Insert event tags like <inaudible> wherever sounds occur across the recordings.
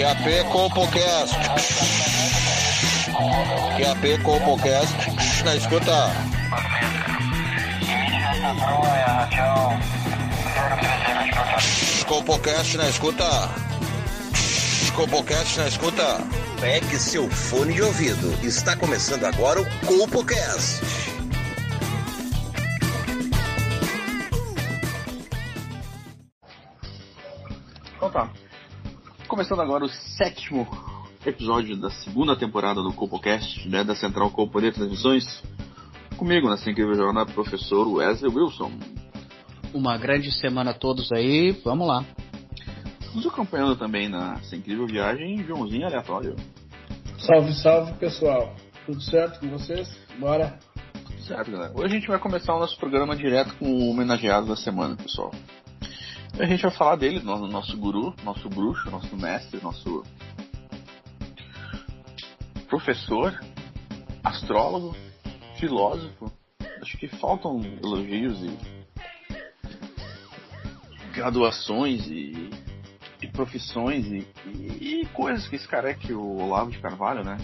QAP Compocast. QAP Compocast. Na escuta. Compocast na escuta. Compocast na escuta. Pegue seu fone de ouvido. Está começando agora o Compocast. Começando agora o sétimo episódio da segunda temporada do Copocast, né, da Central Copa de Transmissões. Comigo nessa incrível jornada, professor Wesley Wilson. Uma grande semana a todos aí, vamos lá. Nos acompanhando também nessa incrível viagem, Joãozinho Aleatório. Salve, salve pessoal. Tudo certo com vocês? Bora. Tudo certo, galera. Hoje a gente vai começar o nosso programa direto com o homenageado da semana, pessoal. A gente vai falar dele, nosso, nosso guru, nosso bruxo, nosso mestre, nosso professor, astrólogo, filósofo. Acho que faltam elogios e graduações e, e profissões e, e, e, coisas que esse cara é que o Olavo de Carvalho, né?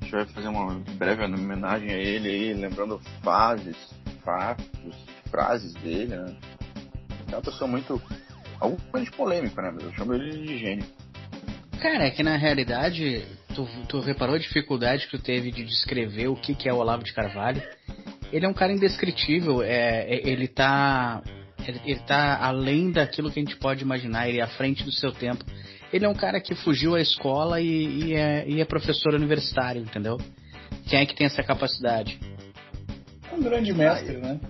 A gente vai fazer uma breve homenagem a ele aí, lembrando fases, fatos, frases dele, né? É uma pessoa muito. Coisa de polêmico, né? Mas eu chamo ele de gênio. Cara, é que na realidade, tu, tu reparou a dificuldade que tu teve de descrever o que, que é o Olavo de Carvalho? Ele é um cara indescritível, é, é ele tá. Ele, ele tá além daquilo que a gente pode imaginar, ele é à frente do seu tempo. Ele é um cara que fugiu à escola e, e, é, e é professor universitário, entendeu? Quem é que tem essa capacidade? Um grande mestre, né?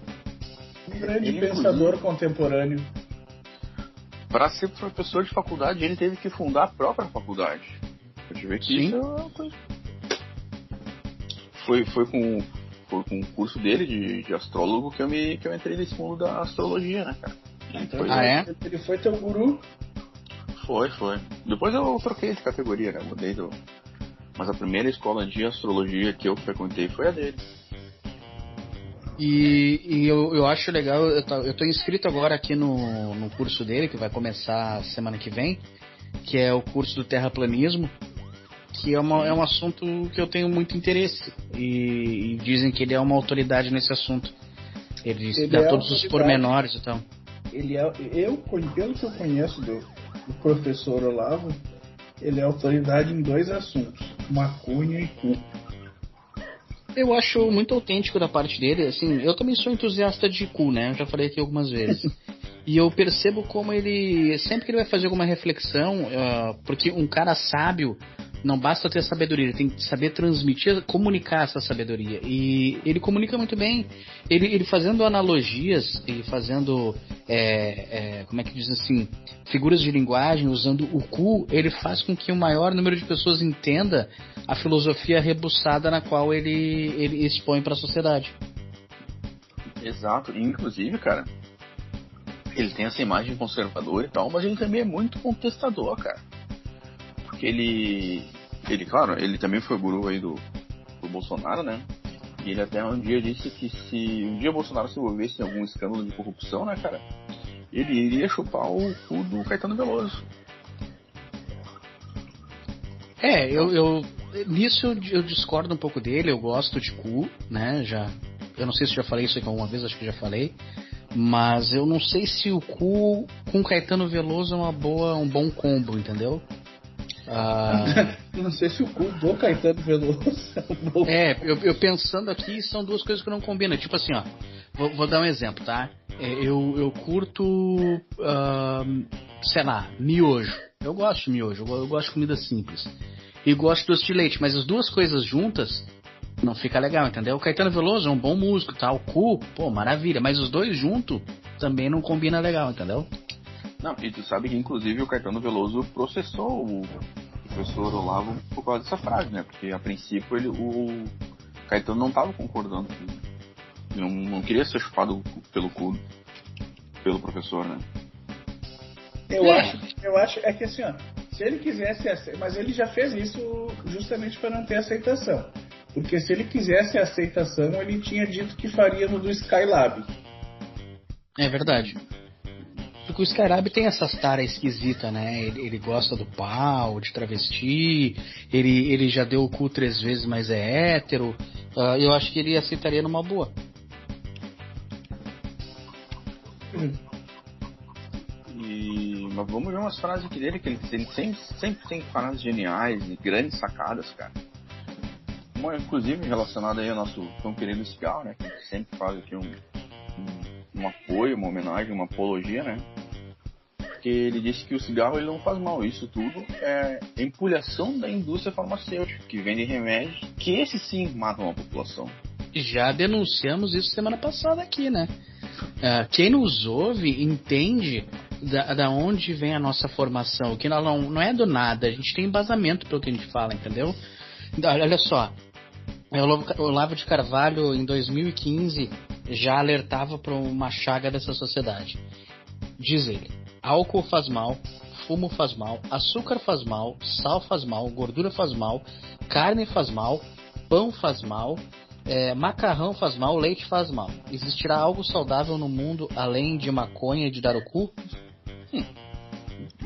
Um grande ele, pensador contemporâneo. Para ser professor de faculdade, ele teve que fundar a própria faculdade. Pode ver que Sim. isso é uma coisa. Foi, foi com foi com o curso dele de, de astrólogo que eu, me, que eu entrei nesse mundo da astrologia, né, cara? Então, ah, é? Ele foi teu guru? Foi, foi. Depois eu troquei de categoria, né? Mudei do. Mas a primeira escola de astrologia que eu frequentei foi a dele. E, e eu, eu acho legal, eu tô, eu tô inscrito agora aqui no, no curso dele, que vai começar semana que vem, que é o curso do terraplanismo, que é, uma, é um assunto que eu tenho muito interesse. E, e dizem que ele é uma autoridade nesse assunto. Ele, ele dá é todos os pormenores e tal. Ele é, eu, pelo que eu conheço do, do professor Olavo, ele é autoridade em dois assuntos: macunha e cu. Eu acho muito autêntico da parte dele. Assim, eu também sou entusiasta de cu, né? Eu já falei aqui algumas vezes. <laughs> e eu percebo como ele, sempre que ele vai fazer alguma reflexão, uh, porque um cara sábio não basta ter sabedoria, ele tem que saber transmitir, comunicar essa sabedoria. E ele comunica muito bem. Ele, ele fazendo analogias e fazendo, é, é, como é que diz assim, figuras de linguagem, usando o cu, ele faz com que o maior número de pessoas entenda a filosofia rebuçada na qual ele, ele expõe para a sociedade. Exato. Inclusive, cara, ele tem essa imagem conservadora e tal, mas ele também é muito contestador, cara porque ele, ele, claro, ele também foi guru aí do, do Bolsonaro, né? E ele até um dia disse que se um dia o Bolsonaro se envolvesse em algum escândalo de corrupção, né, cara, ele iria chupar o cu do Caetano Veloso. É, eu, eu nisso eu discordo um pouco dele, eu gosto de cu, né? Já, eu não sei se já falei isso aqui alguma vez, acho que já falei. Mas eu não sei se o cu com Caetano Veloso é uma boa, um bom combo, entendeu? Ah, <laughs> não sei se o cu do Caetano Veloso é, eu, eu, pensando aqui, são duas coisas que não combinam. Tipo assim, ó, vou, vou dar um exemplo, tá? É, eu, eu curto, uh, sei lá, miojo. Eu gosto de miojo, eu, eu gosto de comida simples. E gosto de doce de leite, mas as duas coisas juntas não fica legal, entendeu? O Caetano Veloso é um bom músico, tá? O cu, pô, maravilha, mas os dois juntos também não combina legal, entendeu? Não, e tu sabe que inclusive o Caetano Veloso processou o professor Olavo por causa dessa frase, né? Porque a princípio ele, o Caetano não estava concordando com não, não queria ser chupado pelo cu pelo professor, né? Eu é. acho, eu acho, é que assim, ó, se ele quisesse, mas ele já fez isso justamente para não ter aceitação. Porque se ele quisesse aceitação, ele tinha dito que faria no do Skylab. É verdade. Porque o Skylab tem essas taras esquisita, né? Ele, ele, gosta do pau, de travesti, ele, ele já deu o cu três vezes, mas é hétero. Uh, eu acho que ele aceitaria numa boa. E, mas vamos ver umas frases aqui dele, que ele, sempre, sempre tem frases geniais e grandes sacadas, cara. Uma, inclusive relacionada aí ao nosso tão querido Cigal, né? Que sempre faz aqui um, um, um apoio, uma homenagem, uma apologia, né? Porque ele disse que o cigarro ele não faz mal. Isso tudo é empulhação da indústria farmacêutica, que vende remédios que esses sim matam a população. Já denunciamos isso semana passada aqui, né? Uh, quem nos ouve entende da, da, onde vem a nossa formação, que não, não, é do nada, a gente tem embasamento pelo que a gente fala, entendeu? Olha só, o Olavo de Carvalho, em 2015, já alertava para uma chaga dessa sociedade. Diz ele: álcool faz mal, fumo faz mal, açúcar faz mal, sal faz mal, gordura faz mal, carne faz mal, pão faz mal, é, macarrão faz mal, leite faz mal. Existirá algo saudável no mundo além de maconha e de dar o cu? Hum.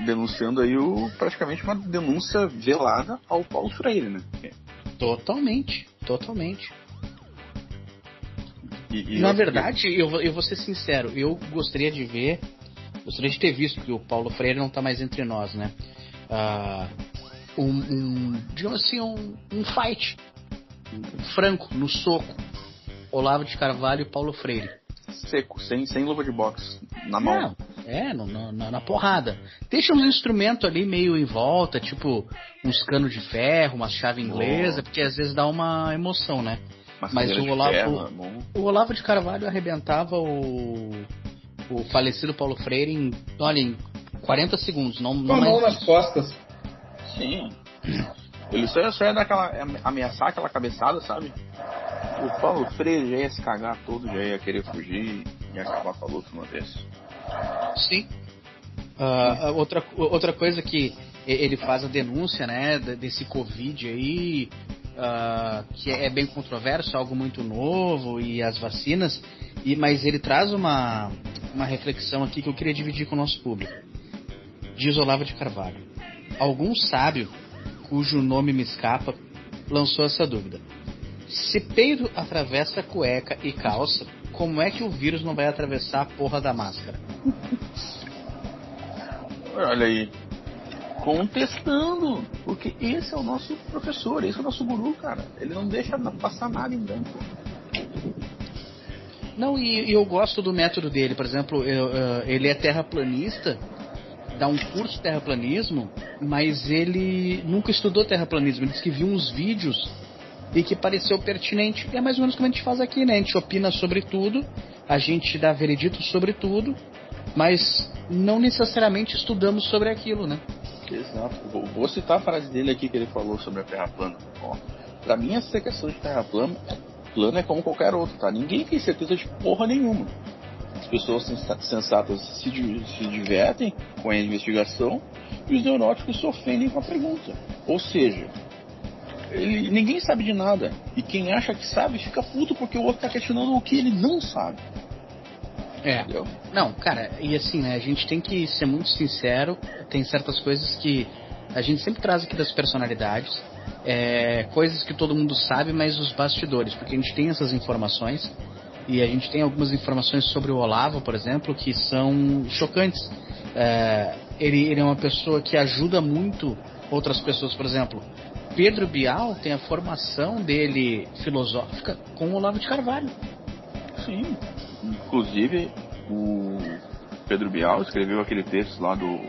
Denunciando aí o, praticamente uma denúncia velada ao Paulo Freire, né? Totalmente, totalmente. E, e Na verdade, eu, eu vou ser sincero, eu gostaria de ver Gostaria de ter visto que o Paulo Freire não está mais entre nós, né? Uh, um, um, digamos assim, um, um fight um franco, no soco. Olavo de Carvalho e Paulo Freire. Seco, sem, sem luva de boxe, na mão. é, no, no, na, na, porrada. Deixa uns instrumentos ali meio em volta, tipo uns canos de ferro, uma chave inglesa, oh. porque às vezes dá uma emoção, né? Mas o Olavo, ferro, o, o Olavo de Carvalho arrebentava o o falecido Paulo Freire em, olha, em 40 segundos. Não, não Com a mão nas costas. Sim. Ele só ia, só ia dar aquela, ameaçar aquela cabeçada, sabe? O Paulo Freire já ia se cagar todo, já ia querer fugir e acabar com a luta uma vez. Sim. Uh, outra, outra coisa que ele faz a denúncia, né, desse Covid aí, uh, que é bem controverso, algo muito novo, e as vacinas, e, mas ele traz uma, uma reflexão aqui que eu queria dividir com o nosso público. Diz Olavo de Carvalho: Algum sábio, cujo nome me escapa, lançou essa dúvida. Se peido atravessa cueca e calça, como é que o vírus não vai atravessar a porra da máscara? Olha aí. Contestando. Porque esse é o nosso professor, esse é o nosso guru, cara. Ele não deixa passar nada em branco. Não, e, eu gosto do método dele. Por exemplo, eu, ele é terraplanista, dá um curso de terraplanismo, mas ele nunca estudou terraplanismo. Ele disse que viu uns vídeos e que pareceu pertinente. É mais ou menos como a gente faz aqui, né? A gente opina sobre tudo, a gente dá veredito sobre tudo, mas não necessariamente estudamos sobre aquilo, né? Exato. Vou, vou citar a frase dele aqui que ele falou sobre a Terra plana. Ó, pra mim, essa questão de Terra plana plano é como qualquer outro, tá? Ninguém tem certeza de porra nenhuma. As pessoas sensatas se, se divertem com a investigação e os neuróticos se ofendem com a pergunta. Ou seja, ele, ninguém sabe de nada. E quem acha que sabe fica puto porque o outro tá questionando o que ele não sabe. É. Entendeu? Não, cara, e assim, né, a gente tem que ser muito sincero, tem certas coisas que a gente sempre traz aqui das personalidades, é, coisas que todo mundo sabe, mas os bastidores, porque a gente tem essas informações e a gente tem algumas informações sobre o Olavo, por exemplo, que são chocantes. É, ele, ele é uma pessoa que ajuda muito outras pessoas, por exemplo. Pedro Bial tem a formação dele filosófica com o Olavo de Carvalho. Sim, inclusive o Pedro Bial escreveu aquele texto lá do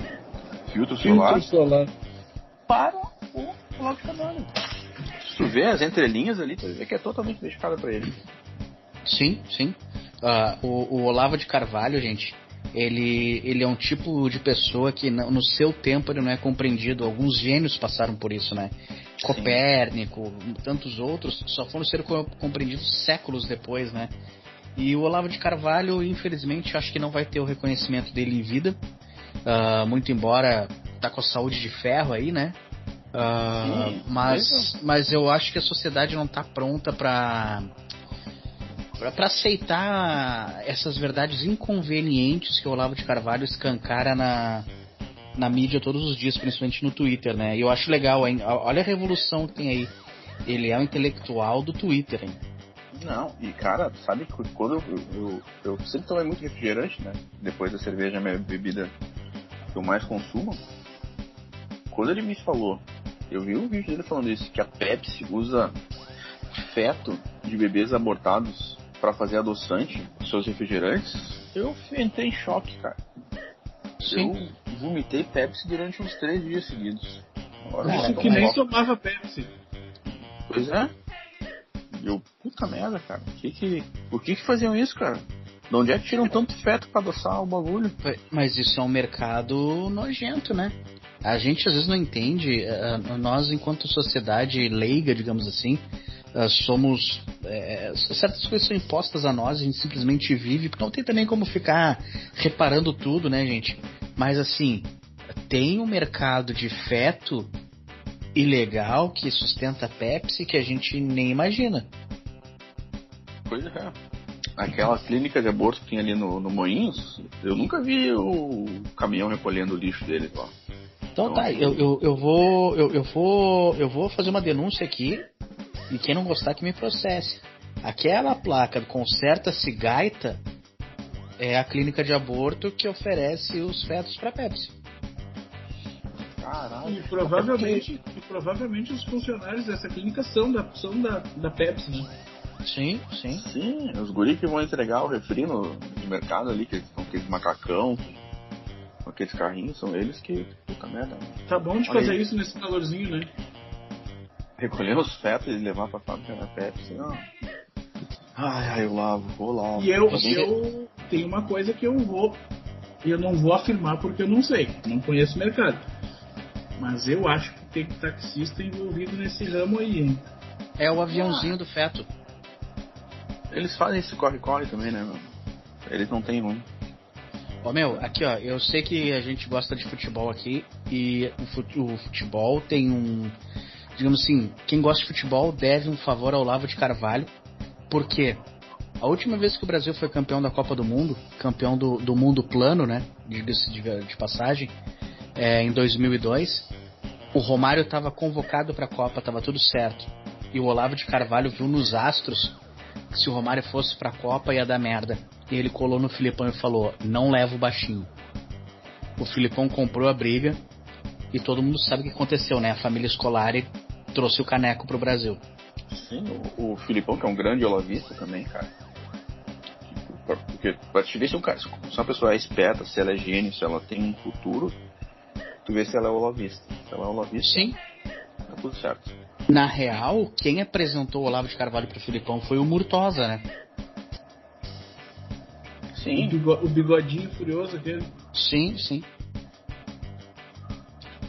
filtro solar, filtro solar. para o Olavo de Carvalho. Se tu vê as entrelinhas ali, tu vê que é totalmente dedicada para ele. Sim, sim. Uh, o, o, Olavo de Carvalho, gente, ele, ele é um tipo de pessoa que no seu tempo ele não é compreendido. Alguns gênios passaram por isso, né? Sim. Copérnico, tantos outros, só foram ser compreendidos séculos depois, né? E o Olavo de Carvalho, infelizmente, acho que não vai ter o reconhecimento dele em vida. Uh, muito embora tá com a saúde de ferro aí, né? Uh, mas, mas eu acho que a sociedade não está pronta para para aceitar essas verdades inconvenientes que o Olavo de Carvalho escancara na, na mídia todos os dias, principalmente no Twitter, né? E eu acho legal, hein? Olha a revolução que tem aí. Ele é o intelectual do Twitter, hein? Não, e cara, sabe que quando eu, eu, eu, sempre tomei muito refrigerante, né? Depois da cerveja, a minha bebida que eu mais consumo. Quando ele me falou, eu vi um vídeo dele falando isso, que a Pepsi usa feto de bebês abortados para fazer adoçante seus refrigerantes, eu entrei em choque, cara. Sim. Eu vomitei Pepsi durante uns três dias seguidos. Agora Isso que nem tomava Pepsi. Pois é. Eu, puta merda, cara. Que que, por que que faziam isso, cara? De onde é que tiram tanto feto para adoçar o bagulho? Mas isso é um mercado nojento, né? A gente às vezes não entende, eh, nós enquanto sociedade leiga, digamos assim, eh, somos. É, certas coisas são impostas a nós, a gente simplesmente vive, porque não tem também como ficar reparando tudo, né, gente? Mas assim, tem um mercado de feto ilegal que sustenta a Pepsi que a gente nem imagina. Pois é. Aquela clínica de aborto que tem ali no, no Moinhos, eu nunca vi o caminhão recolhendo o lixo deles lá. Então, então tá, eu, eu, eu, vou. Eu, eu, vou. Eu vou fazer uma denúncia aqui. E quem não gostar que me processe. Aquela placa do Conserta-se Gaita é a clínica de aborto que oferece os fetos para Pepsi. Caralho. E provavelmente, e provavelmente os funcionários dessa clínica são da, são da, da Pepsi, né? Sim, sim. Sim, os guris que vão entregar o refri no, no mercado ali, que estão aqueles macacão, com aqueles carrinhos, são eles que. Puta merda. Tá bom de Olha fazer aí. isso nesse calorzinho, né? Recolher os fetos e levar pra fábrica da Pepsi, não. Ai, ai, eu lavo, vou lá. E eu, eu tenho uma coisa que eu vou. Eu não vou afirmar porque eu não sei, não conheço o mercado. Mas eu acho que tem taxista envolvido nesse ramo aí, hein? É o aviãozinho ah. do feto. Eles fazem esse corre-corre também, né, meu? Eles não têm ruim. Ó, meu, aqui ó, eu sei que a gente gosta de futebol aqui e o futebol tem um. Digamos assim, quem gosta de futebol deve um favor ao Lavo de Carvalho, porque a última vez que o Brasil foi campeão da Copa do Mundo, campeão do, do mundo plano, né? De, de, de passagem, é, em 2002, o Romário estava convocado para a Copa, estava tudo certo. E o Olavo de Carvalho viu nos astros que se o Romário fosse para a Copa ia dar merda. E ele colou no Filipão e falou: Não leva o baixinho. O Filipão comprou a briga e todo mundo sabe o que aconteceu, né? A família escolar trouxe o caneco pro Brasil. Sim, o, o Filipão, que é um grande olavista também, cara. Porque pra te ver se, um cara, se uma pessoa é esperta, se ela é gênio, se ela tem um futuro, tu vê se ela é olavista. Se ela é olavista, Sim. tá tudo certo. Na real, quem apresentou o Olavo de Carvalho pro Filipão foi o Murtosa, né? Sim. O, bigodinho furioso aquele. Sim, sim.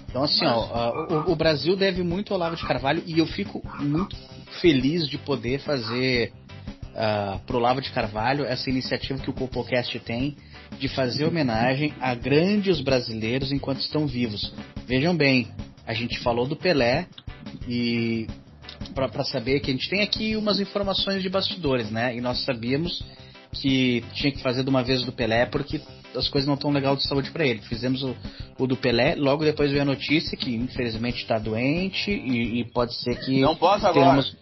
Então assim, Mas... ó, o, o, Brasil deve muito ao Olavo de Carvalho e eu fico muito feliz de poder fazer uh, pro Olavo de Carvalho essa iniciativa que o Copocast tem de fazer homenagem a grandes brasileiros enquanto estão vivos. Vejam bem, a gente falou do Pelé e para saber que a gente tem aqui umas informações de bastidores, né? E nós sabíamos que tinha que fazer de uma vez do Pelé porque as coisas não estão legal de saúde para ele. Fizemos o, o, do Pelé, logo depois veio a notícia que infelizmente está doente e, e, pode ser que não posso tenhamos...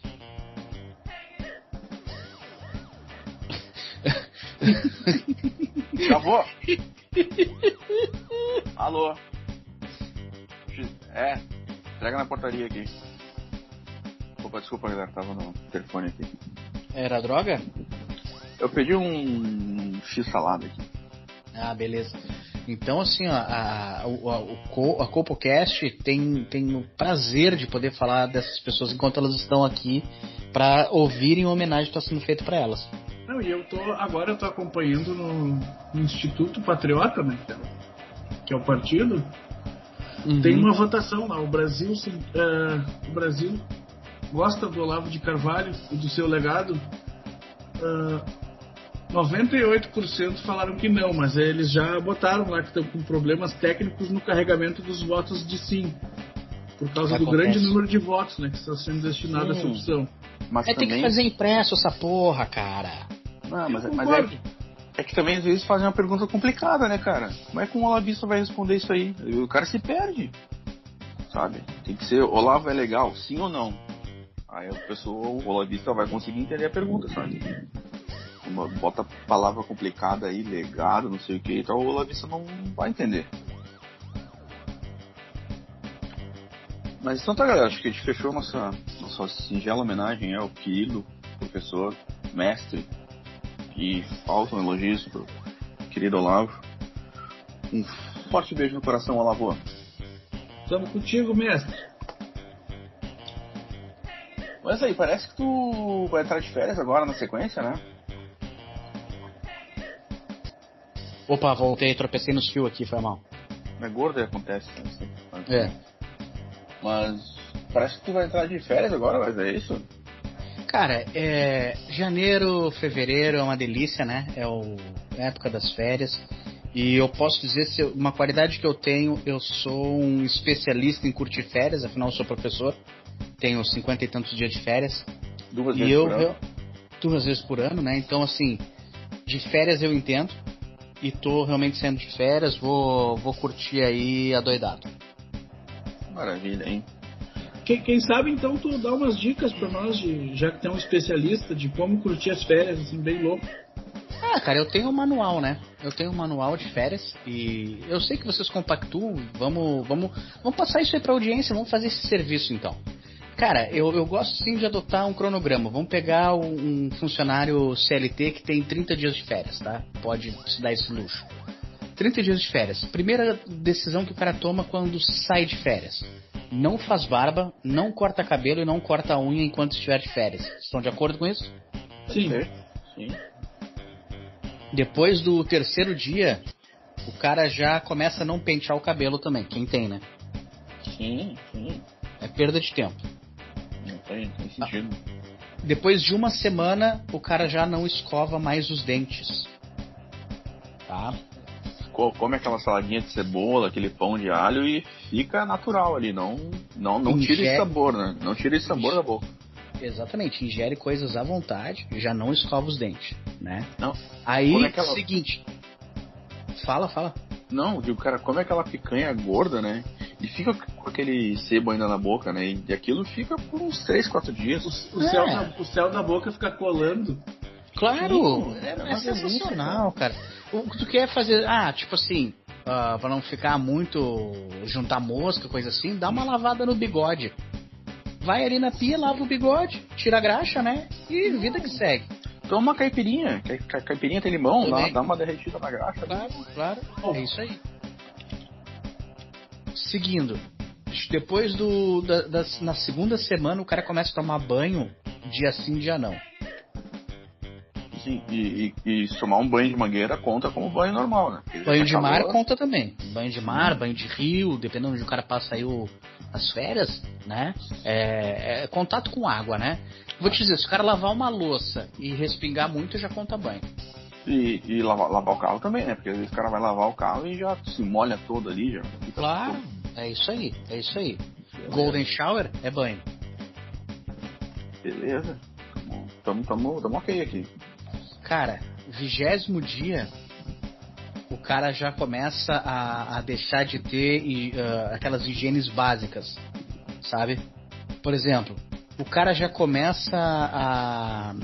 <laughs> Acabou. Alô. É, entrega na portaria aqui. Opa, desculpa, galera, tava no telefone aqui. Era droga? Eu pedi um X salada aqui. Ah, beleza. Então, assim, ó, a, a, a, a CopoCast tem, tem o prazer de poder falar dessas pessoas enquanto elas estão aqui para ouvirem a homenagem que está sendo feita para elas. E eu tô agora eu tô acompanhando no, no Instituto Patriota, né, que é o partido. Uhum. Tem uma votação lá. O Brasil, uh, o Brasil gosta do Olavo de Carvalho e do seu legado. Uh, 98% falaram que não, mas eles já botaram lá que estão com problemas técnicos no carregamento dos votos de sim. Por causa do grande número de votos né, que está sendo destinado sim. a essa opção. Mas é, também... tem que fazer impresso essa porra, cara. Não, mas, mas é, é que também às vezes fazem uma pergunta complicada, né, cara? Como é que um olavista vai responder isso aí? O cara se perde, sabe? Tem que ser, Olavo é legal, sim ou não? Aí a pessoa, o olavista vai conseguir entender a pergunta, sabe? Uma, bota palavra complicada aí, legado, não sei o que, então o olavista não vai entender. Mas então tá, galera, acho que a gente fechou nossa, nossa singela homenagem ao querido professor, mestre, e faltam elogios pro querido Olavo. Um forte beijo no coração, Olavo. Estamos contigo, mestre. Mas aí, parece que tu vai entrar de férias agora na sequência, né? Opa, voltei, tropecei nos fios aqui, foi mal. É gordo e acontece. Né? É. Mas parece que tu vai entrar de férias agora, mas é isso? Cara, é, janeiro, fevereiro é uma delícia, né? É o, a época das férias. E eu posso dizer, se eu, uma qualidade que eu tenho, eu sou um especialista em curtir férias, afinal eu sou professor, tenho cinquenta e tantos dias de férias. Duas e vezes eu, por ano? eu- duas vezes por ano, né? Então, assim, de férias eu entendo. E tô realmente saindo de férias, vou, vou curtir aí adoidado. Maravilha, hein? Quem, quem sabe então tu dá umas dicas pra nós, de, já que tem um especialista, de como curtir as férias, assim, bem louco. Ah, cara, eu tenho um manual, né? Eu tenho um manual de férias e eu sei que vocês compactuam. Vamos, vamos, vamos passar isso aí pra audiência, vamos fazer esse serviço então. Cara, eu, eu gosto sim de adotar um cronograma. Vamos pegar um, um funcionário CLT que tem 30 dias de férias, tá? Pode se dar esse luxo. 30 dias de férias. Primeira decisão que o cara toma quando sai de férias. Não faz barba, não corta cabelo e não corta unha enquanto estiver de férias. Estão de acordo com isso? Sim. Sim. Depois do terceiro dia, o cara já começa a não pentear o cabelo também. Quem tem, né? Sim, sim. É perda de tempo. Não tem, tem sentido. Depois de uma semana, o cara já não escova mais os dentes. Tá? Co- Come aquela saladinha de cebola, aquele pão de alho e fica natural ali. Não, não, não tira Ingere- esse sabor, né? Não tira esse sabor da boca. Exatamente. Ingere coisas à vontade e já não escova os dentes, né? Não. Aí, é que ela- seguinte. Fala, fala. Não, o cara come aquela picanha gorda, né? E fica com aquele sebo ainda na boca, né? E aquilo fica por uns 3, 4 dias. O, É. céu o céu da boca fica colando. Claro, é, é é sensacional, cara. O que tu quer fazer, ah, tipo assim, ah, pra não ficar muito juntar mosca, coisa assim, dá uma lavada no bigode. Vai ali na pia, lava o bigode, tira a graxa, né? E vida que segue. Toma uma caipirinha. que a caipirinha tem limão, dá, dá uma derretida na graxa. Claro, claro, é isso aí. Seguindo, depois do da, das- na segunda semana o cara começa a tomar banho dia sim, dia não. Sim, e, e, e se tomar um banho de mangueira conta como banho normal, né? Porque Banho de mar calor. conta também. Banho de mar, banho de rio, dependendo onde o cara passa aí o- as férias, né? É, é contato com água, né? Vou te dizer, se o cara lavar uma louça e respingar muito, já conta banho. E, e lavar, lavar o carro também, né? Porque às vezes o cara vai lavar o carro e já se molha todo ali, já. Claro, todo- é isso aí, é isso aí. Golden shower é banho. Beleza. Tamo, tamo, tamo ok aqui. Cara, vigésimo dia, o cara já começa a, a deixar de ter ah, aquelas higienes básicas, sabe? Por exemplo, o cara já começa a.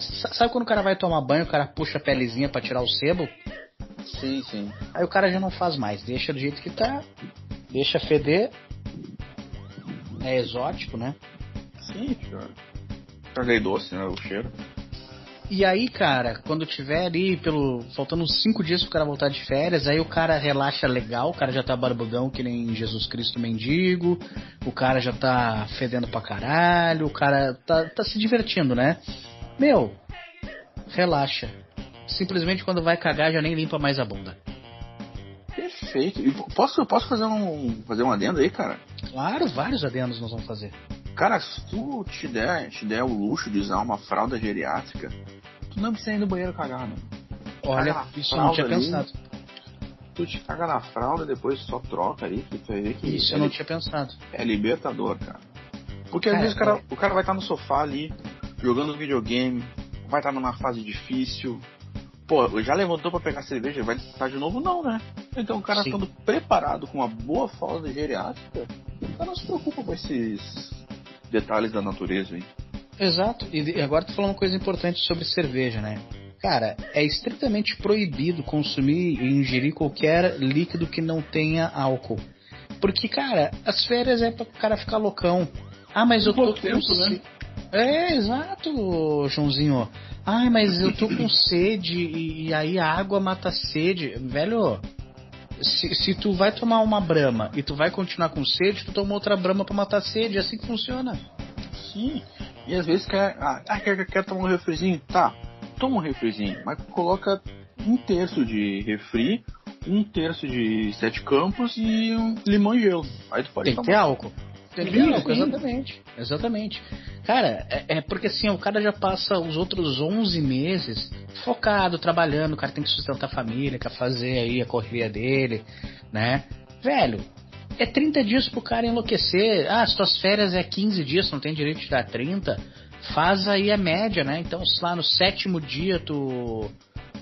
sa- Sabe quando o cara vai tomar banho, o cara puxa a pelezinha pra tirar o sebo? Sim, sim. Aí o cara já não faz mais, deixa do jeito que tá, deixa feder. É exótico, né? Sim. Fica meio doce, né? O cheiro. E aí, cara, quando tiver ali, pelo faltando uns cinco dias pro cara voltar de férias, aí o cara relaxa legal, o cara já tá barbudão que nem Jesus Cristo mendigo, o cara já tá fedendo pra caralho, o cara tá, tá se divertindo, né? Meu, relaxa. Simplesmente quando vai cagar já nem limpa mais a bunda. Perfeito. E posso, posso fazer um fazer um adendo aí, cara? Claro, vários adendos nós vamos fazer. Cara, se tu te der, te der o luxo de usar uma fralda geriátrica, tu não precisa ir no banheiro cagar, mano. Olha, Ah, isso eu não tinha ali. pensado. Tu te caga na fralda, depois só troca aí, que tu vai ver que Isso é, eu não tinha pensado. é libertador, cara. Porque às Cara, vezes o cara, é. o cara vai estar no sofá ali, jogando videogame, vai estar numa fase difícil. Pô, já levantou para pegar cerveja, vai estar de novo? Não, né? Então o cara Sim. estando preparado com uma boa fralda geriátrica, o cara não se preocupa com esses detalhes da natureza, hein? Exato. E agora tu falou uma coisa importante sobre cerveja, né? Cara, é estritamente proibido consumir e ingerir qualquer líquido que não tenha álcool. Porque, cara, as férias é para o cara ficar loucão. Ah, mas eu tô com tempo, se- né? É, exato, Joãozinho. Ai, mas eu tô com sede e, e aí a água mata a sede. Velho, se, se tu vai tomar uma brama e tu vai continuar com sede, tu toma outra brama pra matar sede. É assim que funciona. Sim. E às vezes quer, ah, ah, quer, quer tomar um refrizinho? Tá, toma um refrizinho, mas coloca um terço de refri, um terço de sete campos e um limão e gelo. Aí tu pode Tem tomar. que ter álcool, sim. exatamente. Exatamente. Cara, é, é porque assim, o cara já passa os outros 11 meses focado, trabalhando, o cara tem que sustentar a família, quer fazer aí a correria dele, né? Velho, é 30 dias pro cara enlouquecer. Ah, as tuas férias é 15 dias, não tem direito de dar 30. Faz aí a média, né? Então, se lá no sétimo dia tu.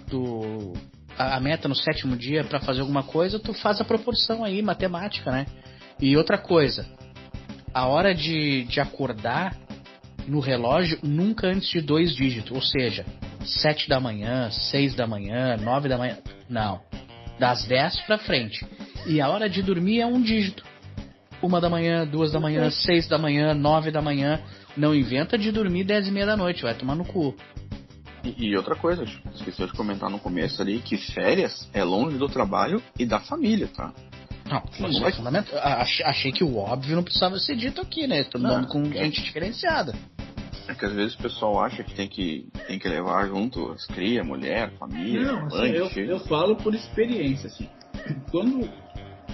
tu a, a meta no sétimo dia pra fazer alguma coisa, tu faz a proporção aí, matemática, né? E outra coisa, a hora de, de acordar no relógio nunca antes de dois dígitos, ou seja, sete da manhã, seis da manhã, nove da manhã, não, das 10 pra frente. E a hora de dormir é um dígito. Uma da manhã, duas da manhã, seis da manhã, nove da manhã. Não inventa de dormir dez e meia da noite, vai tomar no cu. E, e outra coisa, esqueci de comentar no começo ali, que férias é longe do trabalho e da família, tá? Não, Sim, é fundamental. Ach- Achei que o óbvio não precisava ser dito aqui, né? Tô Não, dando com é. gente diferenciada. É que às vezes o pessoal acha que tem que, tem que levar junto as cria, mulher, família, Não, assim, mãe, eu, filho. eu falo por experiência, assim. Quando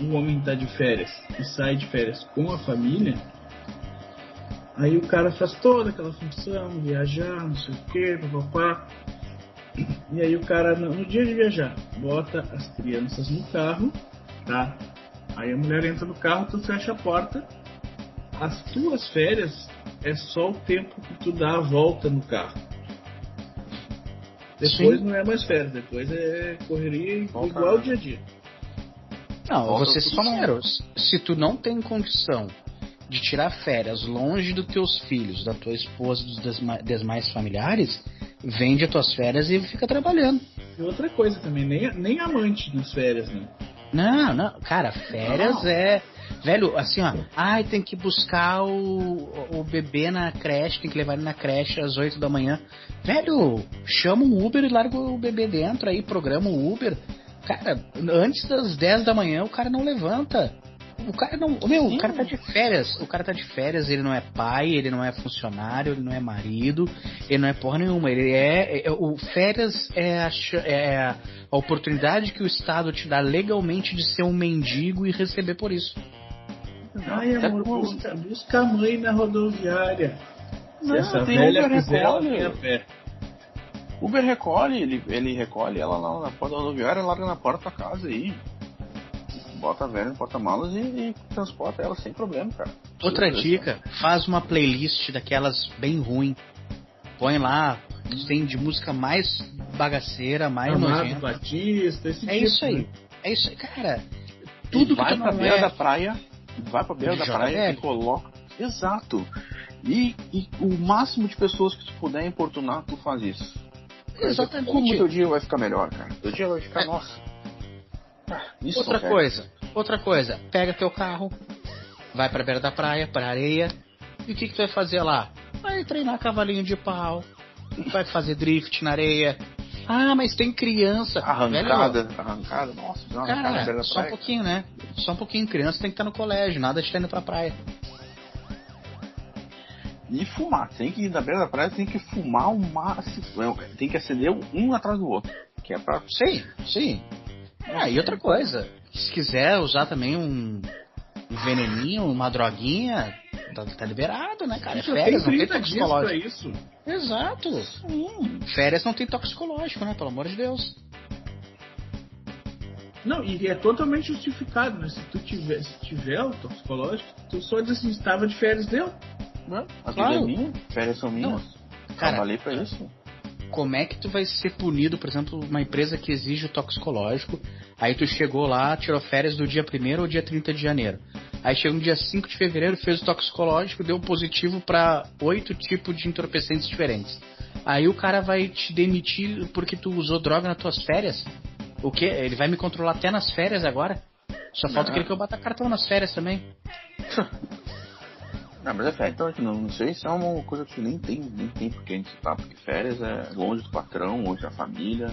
o homem tá de férias e sai de férias com a família, aí o cara faz toda aquela função, viajar, não sei o que, papapá. E aí o cara, no dia de viajar, bota as crianças no carro, tá? Aí a mulher entra no carro, tu fecha a porta. As tuas férias é só o tempo que tu dá a volta no carro. Depois Sim. não é mais férias, depois é correria Volta, igual ao dia a dia. Não, Volta ser só não-. Se tu não tem condição de tirar férias longe dos teus filhos, da tua esposa, dos demais familiares, vende as tuas férias e fica trabalhando. E outra coisa também, nem, nem amante nas férias, né? Não, não, cara, férias Não. é. Velho, assim, ó. Ai, tem que buscar o, o bebê na creche, tem que levar ele na creche às 8 da manhã. Velho, chama um Uber e larga o bebê dentro aí, programa o Uber. Cara, antes das 10 da manhã o cara não levanta. O cara não. Meu, o cara tá de férias. O cara tá de férias, ele não é pai, ele não é funcionário, ele não é marido, ele não é porra nenhuma. Ele é. é- o férias é a, é a oportunidade que o Estado te dá legalmente de ser um mendigo e receber por isso. Ai, amor, busca, busca a mãe na rodoviária. Se Não, essa tem velha Uber quiser, recolhe. pé. Uber recolhe, ele, ele recolhe ela lá na porta da rodoviária, larga na porta da tua casa aí. Bota a velha no porta-malas e, e transporta ela sem problema, cara. Outra dica, faz uma playlist daquelas bem ruim. Põe lá, tem de música mais bagaceira, mais Amado nojenta. Batista, esse É tipo, isso aí. né? É isso aí, cara. E Tudo que vai tu pra não beira é... da praia, vai pra beira da praia velho. e coloca. Exato. E, e o máximo de pessoas que tu puder importunar, tu faz isso. Exatamente. Como teu dia vai ficar melhor, cara? Teu dia vai ficar, É. nossa. Isso Outra coisa, outra coisa, pega teu carro, vai pra beira da praia, pra areia, e o que, que tu vai fazer lá? Vai treinar cavalinho de pau, vai fazer drift na areia. Ah, mas tem criança. Arrancada, Velho, arrancada, nossa, arrancada cara, da só um pouquinho, né? Só um pouquinho. Criança tem que estar no colégio, nada de estar indo pra praia. E fumar, tem que ir na beira da praia, tem que fumar o máximo. Tem que acender um atrás do outro. Que é pra. Sim, sim. Ah, e outra coisa, se quiser usar também um um veneninho, uma droguinha, tá, tá liberado, né, cara? É férias, não tem tem 30 dias pra toxicológico. isso. Exato. Hum, férias não tem toxicológico, né? Pelo amor de Deus. Não, e é totalmente justificado, né? Se tu tiver, se tiver o toxicológico, tu só diz assim, estava de férias, deu. Não, a Claro. vida é minha, férias são minhas. Cara, Trabalhei pra isso. Como é que tu vai ser punido, por exemplo, uma empresa que exige o toxicológico, aí tu chegou lá, tirou férias do dia 1 ou dia 30 de janeiro. Aí chegou no dia 5 de fevereiro, fez o toxicológico, deu positivo para oito tipos de entorpecentes diferentes. Aí o cara vai te demitir porque tu usou droga nas tuas férias? O quê? Ele vai me controlar até nas férias agora? Só falta querer que eu bata cartão nas férias também. <laughs> Não, mas é férias, então não, não sei se é uma coisa que nem tem, nem tem porque a gente tá, porque férias é longe do patrão, longe da família.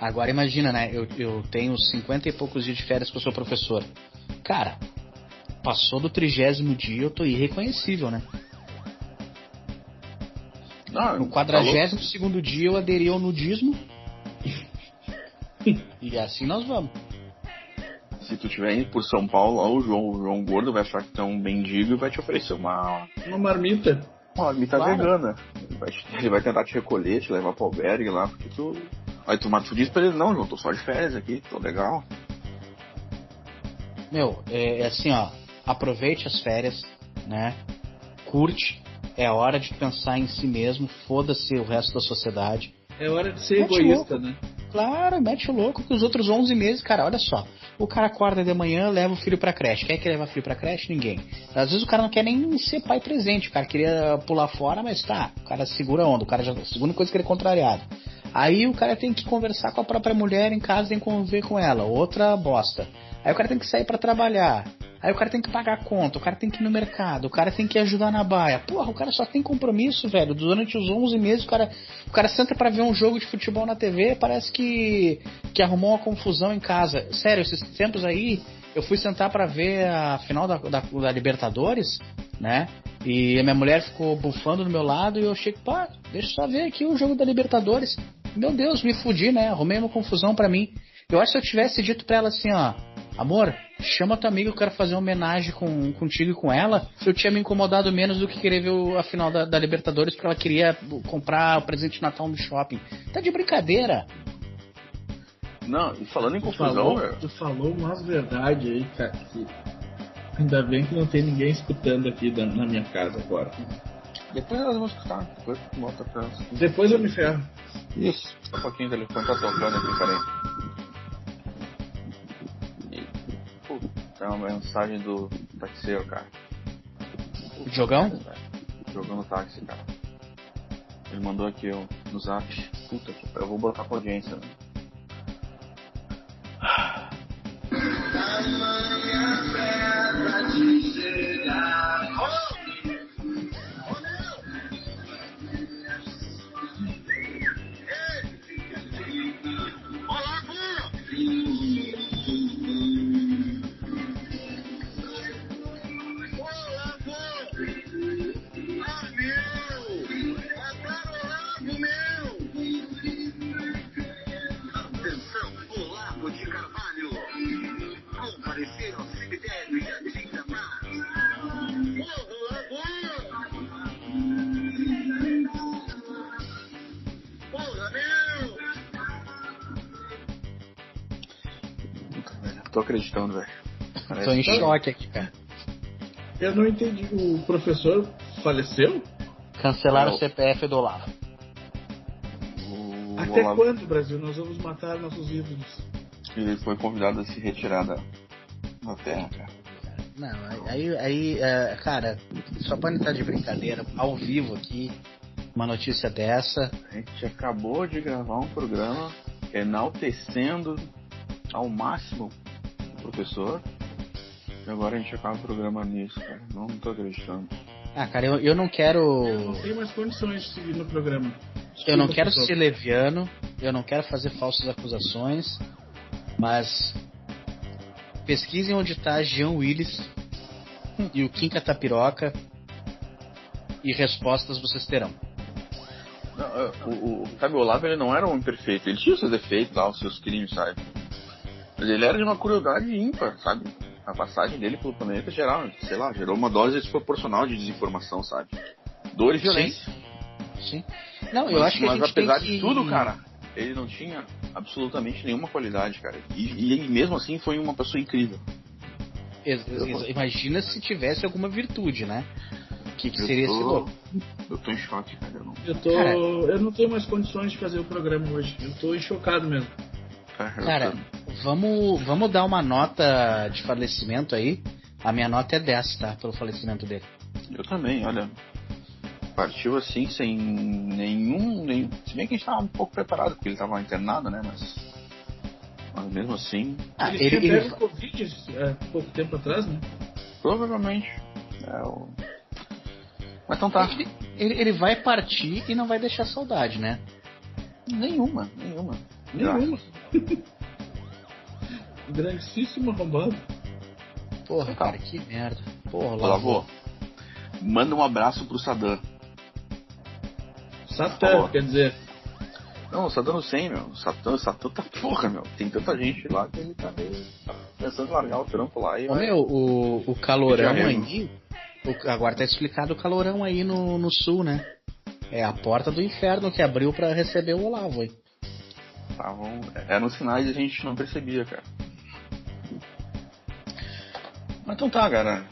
Agora imagina, né? Eu, eu tenho 50 e poucos dias de férias que eu sou professor. Cara, passou do trigésimo dia, eu tô irreconhecível, né? Não, No quadragésimo segundo dia eu aderi ao nudismo. <laughs> e assim nós vamos. Se tu tiver indo por São Paulo, lá, o João, o João Gordo vai achar que tu é um mendigo e vai te oferecer uma, Uma marmita. uma marmita Claro. vegana. Ele vai, te- ele vai tentar te recolher, te levar pro albergue lá, porque tu. Aí tu, mas tu diz pra ele, não, João, tô só de férias aqui, tô legal. Meu, é, é assim, ó. Aproveite as férias, né? Curte. É hora de pensar em si mesmo. Foda-se o resto da sociedade. É hora de ser egoísta, né? Claro, mete o louco que os outros 11 meses, cara, olha só. O cara acorda de manhã, leva o filho pra creche. Quer que leva o filho pra creche? Ninguém. Às vezes o cara não quer nem ser pai presente. O cara queria pular fora, mas tá. O cara segura onda. O cara já. Segunda coisa que ele é contrariado. Aí o cara tem que conversar com a própria mulher em casa, tem que conviver com ela. Outra bosta. Aí o cara tem que sair pra trabalhar. Aí o cara tem que pagar a conta, o cara tem que ir no mercado, o cara tem que ajudar na baia. Porra, o cara só tem compromisso, velho. Durante os 11 meses o cara, o cara senta pra ver um jogo de futebol na TV, parece que, que arrumou uma confusão em casa. Sério, esses tempos aí, eu fui sentar pra ver a final da, da, da Libertadores, né? E a minha mulher ficou bufando do meu lado e eu achei que, pá, deixa eu só ver aqui o jogo da Libertadores. Meu Deus, me fudi, né? Arrumei uma confusão pra mim. Eu acho que se eu tivesse dito pra ela assim, ó, amor, chama tua amiga, eu quero fazer uma homenagem com, contigo e com ela, eu tinha me incomodado menos do que querer ver a final da, da Libertadores porque ela queria comprar o presente de Natal no shopping. Tá de brincadeira. Não, e falando em Tu confusão, falou, velho. tu falou umas verdades aí, cara. Que ainda bem que não tem ninguém escutando aqui da- na minha casa agora. Depois nós vamos escutar, depois tu volta pra. Depois eu me ferro. Isso. Um pouquinho o telefone tá tocando aqui, peraí. Tem uma mensagem do taxeiro, cara. Jogão? Jogando táxi, cara. Ele mandou aqui ó, no zap. Puta, eu vou botar pra audiência, né? Tô acreditando, velho. Tô em que- choque aqui, cara. Eu não entendi. O professor faleceu? Cancelaram Não. o CPF do Olavo. O Até Olavo- quando, Brasil? Nós vamos matar nossos ídolos. Ele foi convidado a se retirar da, da terra, cara. Não, aí, aí é, cara, só pode estar de brincadeira, ao vivo aqui, uma notícia dessa. A gente acabou de gravar um programa enaltecendo ao máximo professor. E agora a gente acaba o programa nisso, cara. Não, não tô acreditando. Ah, cara, eu, eu não quero. Eu não tenho mais condições de seguir no programa. Eu não Desculpa, quero professor. ser leviano, eu não quero fazer falsas acusações, mas pesquisem onde está Jean Willis e o Kim Catapiroca e respostas vocês terão. Não, o, o, sabe, o Olavo ele não era um homem perfeito. Ele tinha os seus defeitos lá, os seus crimes, sabe? Mas ele era de uma crueldade ímpar, sabe? A passagem dele pelo planeta geral, sei lá, gerou uma dose desproporcional de desinformação, sabe? Dor e violência. Sim. Não, eu mas, acho que a mas gente apesar tem de que... tudo, cara, ele não tinha absolutamente nenhuma qualidade, cara. E, e ele mesmo assim foi uma pessoa incrível. Ex- ex- Imagina se tivesse alguma virtude, né? que, que seria tô- esse louco? Eu tô em choque, cara. Eu não, Eu tô. Cara. Eu não tenho mais condições de fazer o programa hoje. Eu tô chocado mesmo. cara, eu Cara, tô- vamos, vamos dar uma nota de falecimento aí. A minha nota é 10, tá? Pelo falecimento dele. Eu também, olha. Partiu assim, sem nenhum, nenhum. Se bem que a gente tava um pouco preparado, porque ele tava internado, né? Mas. Mas mesmo assim, Ah, ele, ele, tinha ele, Covid é, pouco tempo atrás, né? provavelmente. É o. Mas então tá. ele, ele vai partir e não vai deixar saudade, né? Nenhuma, nenhuma. Nenhuma. <laughs> Grandíssimo arrombado. Porra, Tá. cara, que merda. Porra, Lavô. Manda um abraço pro Sadam. Satã, quer dizer. Não, o Sadam Hussein, meu. O Satã, o Satã tá porra, meu. Tem tanta gente lá que ele tá meio. tá pensando em largar o trampo lá e Ô, vai. meu, o, o calorão Já aí. o- agora tá explicado o calorão aí no, no sul, né? É a porta do inferno que abriu pra receber o Olavo aí. Tavam. Eram sinais e a gente não percebia, cara. Mas então tá, cara.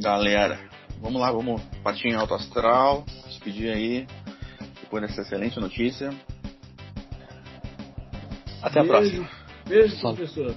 Galera. Vamos lá, vamos partir em alto astral. Despedir aí. Depois dessa excelente notícia. Até a Beijo. próxima. Beijo, professor.